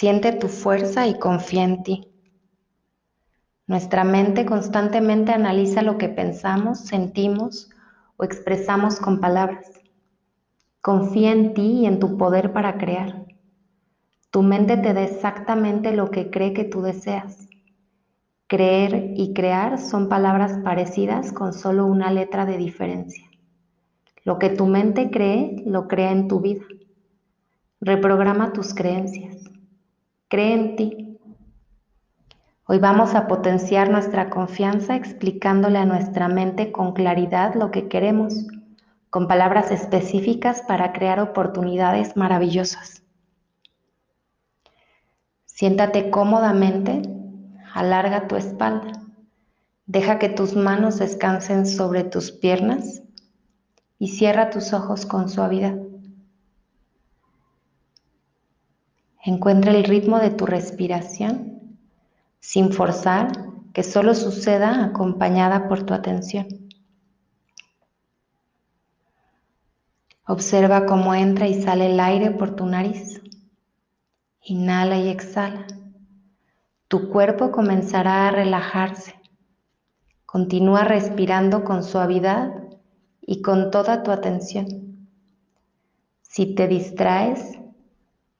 Siente tu fuerza y confía en ti. Nuestra mente constantemente analiza lo que pensamos, sentimos o expresamos con palabras. Confía en ti y en tu poder para crear. Tu mente te da exactamente lo que cree que tú deseas. Creer y crear son palabras parecidas con solo una letra de diferencia. Lo que tu mente cree, lo crea en tu vida. Reprograma tus creencias. Cree en ti. Hoy vamos a potenciar nuestra confianza explicándole a nuestra mente con claridad lo que queremos, con palabras específicas para crear oportunidades maravillosas. Siéntate cómodamente, alarga tu espalda, deja que tus manos descansen sobre tus piernas y cierra tus ojos con suavidad. Encuentra el ritmo de tu respiración sin forzar, que solo suceda acompañada por tu atención. Observa cómo entra y sale el aire por tu nariz. Inhala y exhala. Tu cuerpo comenzará a relajarse. Continúa respirando con suavidad y con toda tu atención. Si te distraes,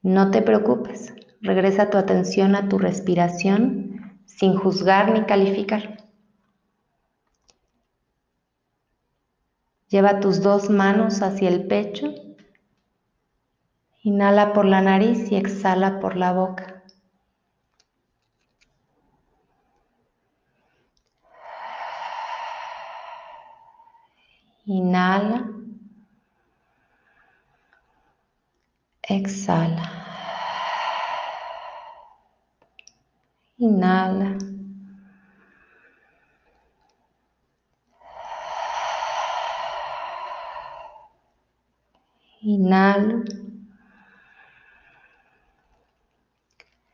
no te preocupes, regresa tu atención a tu respiración sin juzgar ni calificar. Lleva tus dos manos hacia el pecho. Inhala por la nariz y exhala por la boca. Inhala. Exhala. Inhala. Inhala.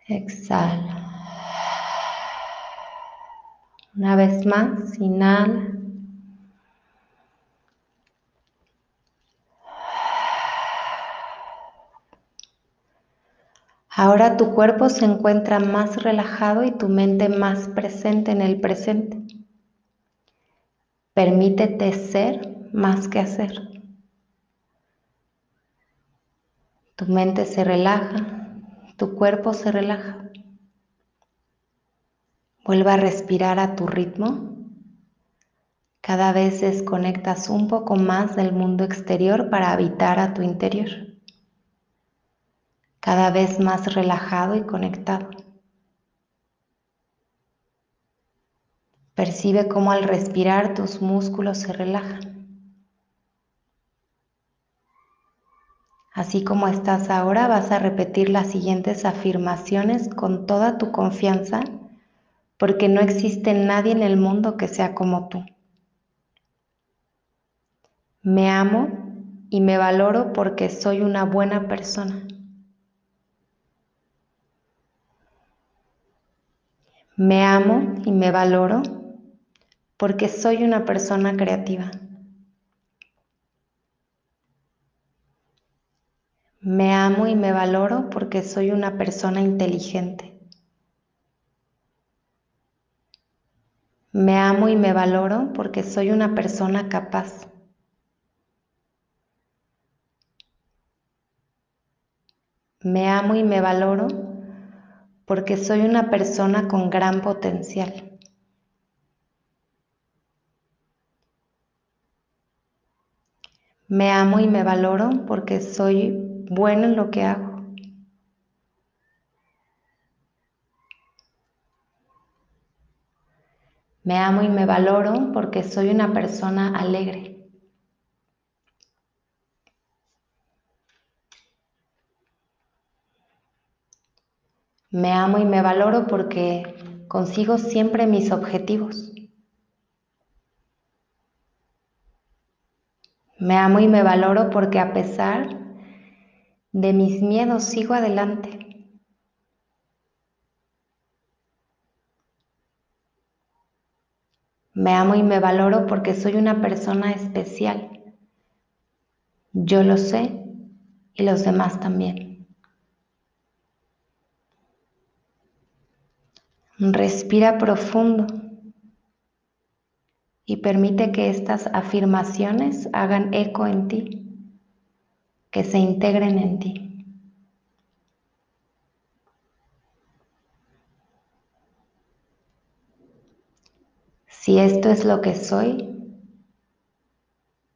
Exhala. Una vez más, inhala. Ahora tu cuerpo se encuentra más relajado y tu mente más presente en el presente. Permítete ser más que hacer. Tu mente se relaja, tu cuerpo se relaja. Vuelva a respirar a tu ritmo. Cada vez desconectas un poco más del mundo exterior para habitar a tu interior cada vez más relajado y conectado. Percibe cómo al respirar tus músculos se relajan. Así como estás ahora, vas a repetir las siguientes afirmaciones con toda tu confianza, porque no existe nadie en el mundo que sea como tú. Me amo y me valoro porque soy una buena persona. Me amo y me valoro porque soy una persona creativa. Me amo y me valoro porque soy una persona inteligente. Me amo y me valoro porque soy una persona capaz. Me amo y me valoro porque soy una persona con gran potencial. Me amo y me valoro porque soy bueno en lo que hago. Me amo y me valoro porque soy una persona alegre. Me amo y me valoro porque consigo siempre mis objetivos. Me amo y me valoro porque a pesar de mis miedos sigo adelante. Me amo y me valoro porque soy una persona especial. Yo lo sé y los demás también. Respira profundo y permite que estas afirmaciones hagan eco en ti, que se integren en ti. Si esto es lo que soy,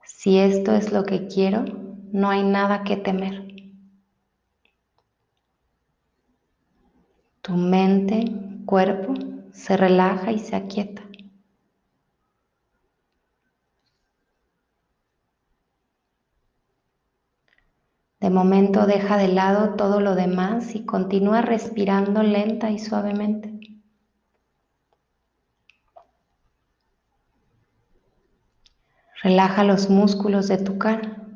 si esto es lo que quiero, no hay nada que temer. Tu mente, cuerpo se relaja y se aquieta. De momento deja de lado todo lo demás y continúa respirando lenta y suavemente. Relaja los músculos de tu cara,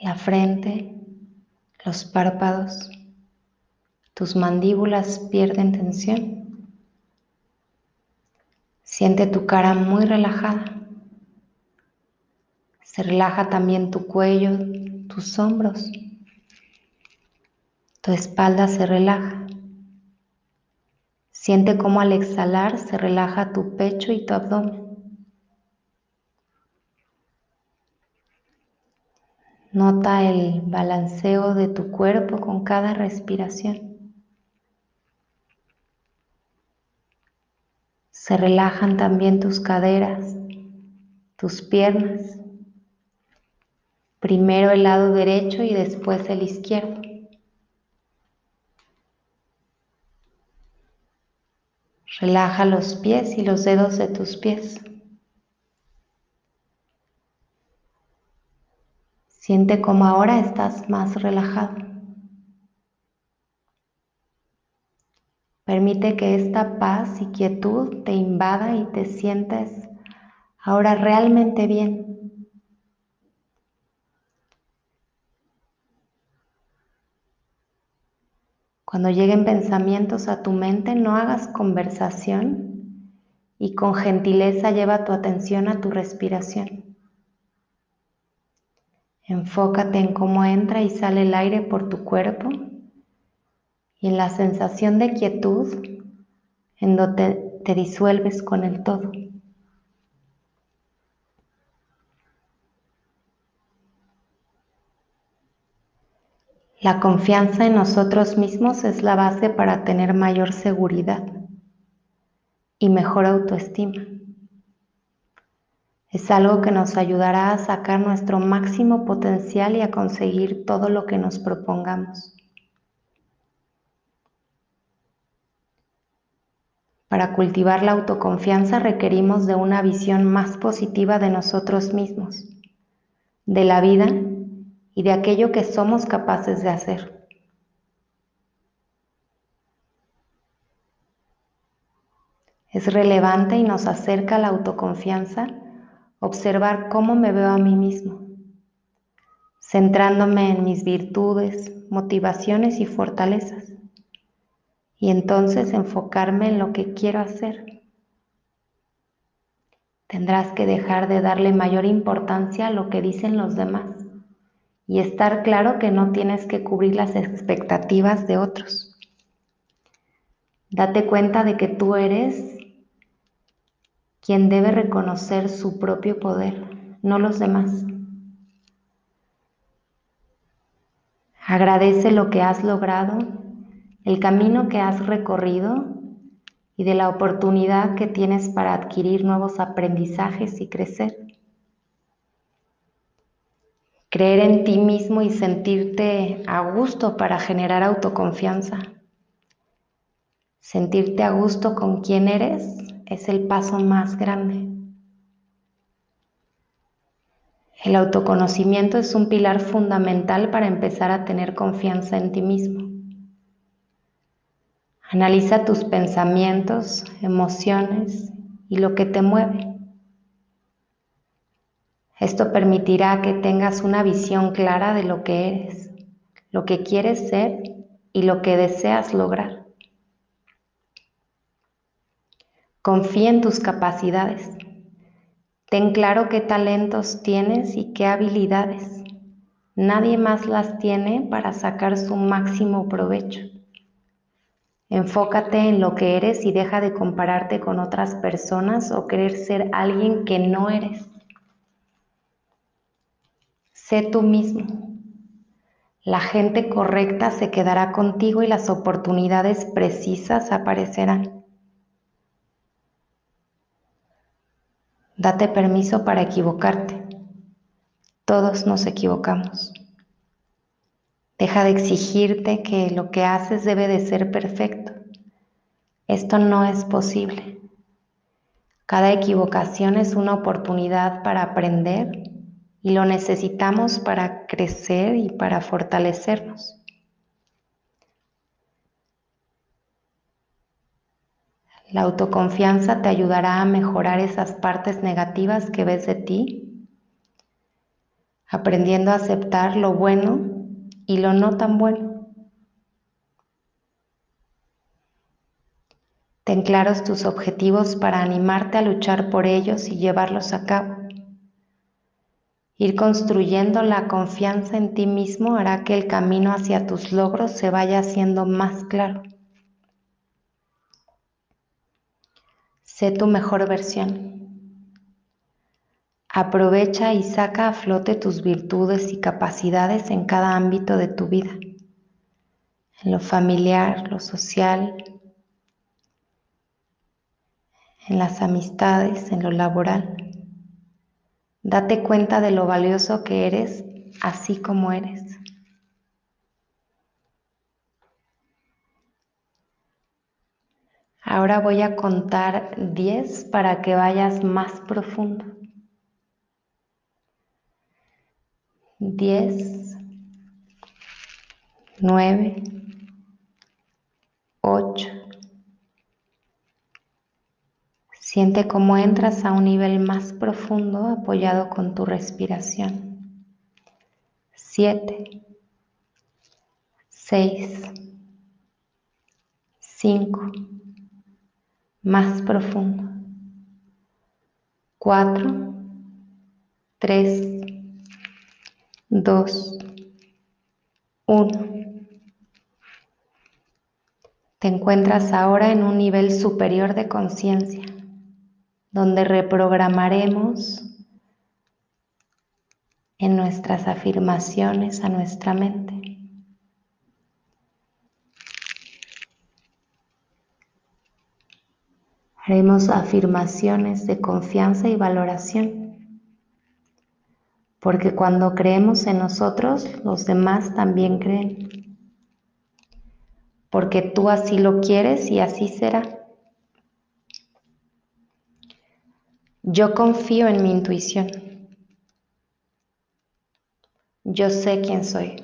la frente, los párpados. Tus mandíbulas pierden tensión. Siente tu cara muy relajada. Se relaja también tu cuello, tus hombros. Tu espalda se relaja. Siente cómo al exhalar se relaja tu pecho y tu abdomen. Nota el balanceo de tu cuerpo con cada respiración. Se relajan también tus caderas, tus piernas. Primero el lado derecho y después el izquierdo. Relaja los pies y los dedos de tus pies. Siente como ahora estás más relajado. Permite que esta paz y quietud te invada y te sientes ahora realmente bien. Cuando lleguen pensamientos a tu mente, no hagas conversación y con gentileza lleva tu atención a tu respiración. Enfócate en cómo entra y sale el aire por tu cuerpo y en la sensación de quietud en donde te disuelves con el todo. La confianza en nosotros mismos es la base para tener mayor seguridad y mejor autoestima. Es algo que nos ayudará a sacar nuestro máximo potencial y a conseguir todo lo que nos propongamos. Para cultivar la autoconfianza requerimos de una visión más positiva de nosotros mismos, de la vida y de aquello que somos capaces de hacer. Es relevante y nos acerca a la autoconfianza observar cómo me veo a mí mismo, centrándome en mis virtudes, motivaciones y fortalezas y entonces enfocarme en lo que quiero hacer. Tendrás que dejar de darle mayor importancia a lo que dicen los demás y estar claro que no tienes que cubrir las expectativas de otros. Date cuenta de que tú eres quien debe reconocer su propio poder, no los demás. Agradece lo que has logrado el camino que has recorrido y de la oportunidad que tienes para adquirir nuevos aprendizajes y crecer. Creer en ti mismo y sentirte a gusto para generar autoconfianza. Sentirte a gusto con quien eres es el paso más grande. El autoconocimiento es un pilar fundamental para empezar a tener confianza en ti mismo. Analiza tus pensamientos, emociones y lo que te mueve. Esto permitirá que tengas una visión clara de lo que eres, lo que quieres ser y lo que deseas lograr. Confía en tus capacidades. Ten claro qué talentos tienes y qué habilidades. Nadie más las tiene para sacar su máximo provecho. Enfócate en lo que eres y deja de compararte con otras personas o querer ser alguien que no eres. Sé tú mismo. La gente correcta se quedará contigo y las oportunidades precisas aparecerán. Date permiso para equivocarte. Todos nos equivocamos. Deja de exigirte que lo que haces debe de ser perfecto. Esto no es posible. Cada equivocación es una oportunidad para aprender y lo necesitamos para crecer y para fortalecernos. La autoconfianza te ayudará a mejorar esas partes negativas que ves de ti, aprendiendo a aceptar lo bueno y lo no tan bueno. Ten claros tus objetivos para animarte a luchar por ellos y llevarlos a cabo. Ir construyendo la confianza en ti mismo hará que el camino hacia tus logros se vaya haciendo más claro. Sé tu mejor versión. Aprovecha y saca a flote tus virtudes y capacidades en cada ámbito de tu vida, en lo familiar, lo social, en las amistades, en lo laboral. Date cuenta de lo valioso que eres así como eres. Ahora voy a contar 10 para que vayas más profundo. 10, 9, 8. Siente cómo entras a un nivel más profundo apoyado con tu respiración. 7, 6, 5, más profundo. 4, 3, 2, 1. Te encuentras ahora en un nivel superior de conciencia, donde reprogramaremos en nuestras afirmaciones a nuestra mente. Haremos afirmaciones de confianza y valoración, porque cuando creemos en nosotros, los demás también creen, porque tú así lo quieres y así será. Yo confío en mi intuición. Yo sé quién soy.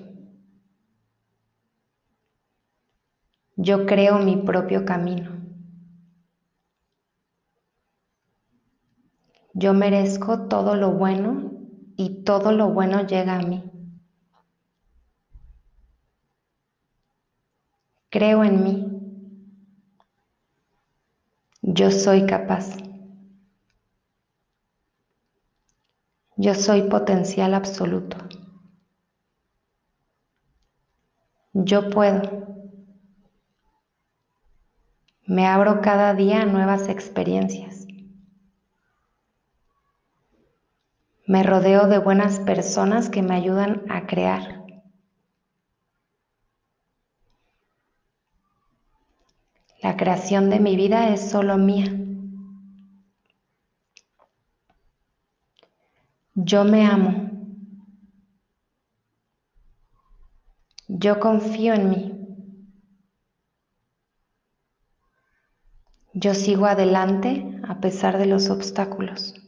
Yo creo mi propio camino. Yo merezco todo lo bueno y todo lo bueno llega a mí. Creo en mí. Yo soy capaz. Yo soy potencial absoluto. Yo puedo. Me abro cada día a nuevas experiencias. Me rodeo de buenas personas que me ayudan a crear. La creación de mi vida es solo mía. Yo me amo. Yo confío en mí. Yo sigo adelante a pesar de los obstáculos.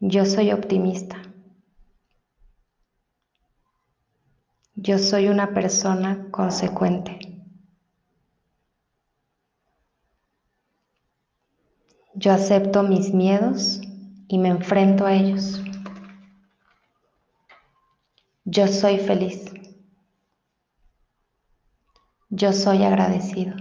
Yo soy optimista. Yo soy una persona consecuente. Yo acepto mis miedos y me enfrento a ellos. Yo soy feliz. Yo soy agradecido.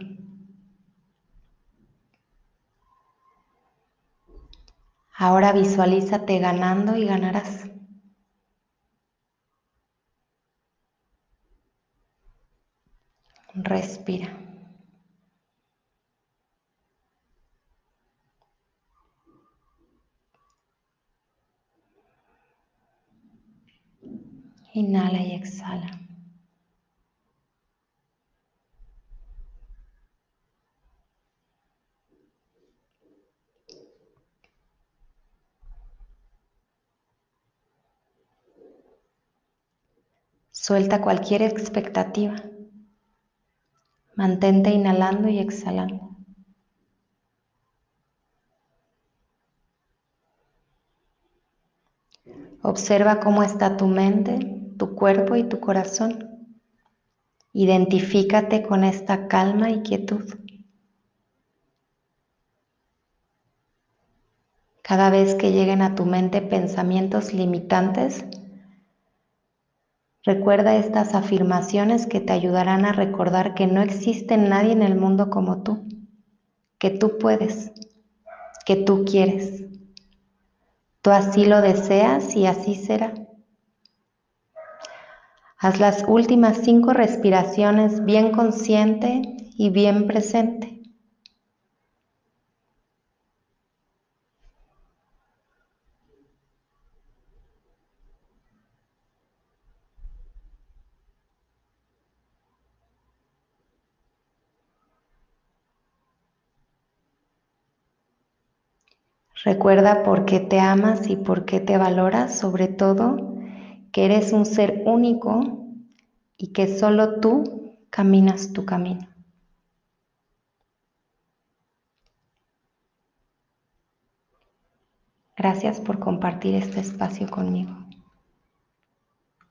Ahora visualízate ganando y ganarás. Respira. Inhala y exhala. Suelta cualquier expectativa. Mantente inhalando y exhalando. Observa cómo está tu mente, tu cuerpo y tu corazón. Identifícate con esta calma y quietud. Cada vez que lleguen a tu mente pensamientos limitantes, recuerda estas afirmaciones que te ayudarán a recordar que no existe nadie en el mundo como tú, que tú puedes, que tú quieres. Tú así lo deseas y así será. Haz las últimas cinco respiraciones bien consciente y bien presente. Recuerda por qué te amas y por qué te valoras, sobre todo que eres un ser único y que solo tú caminas tu camino. Gracias por compartir este espacio conmigo.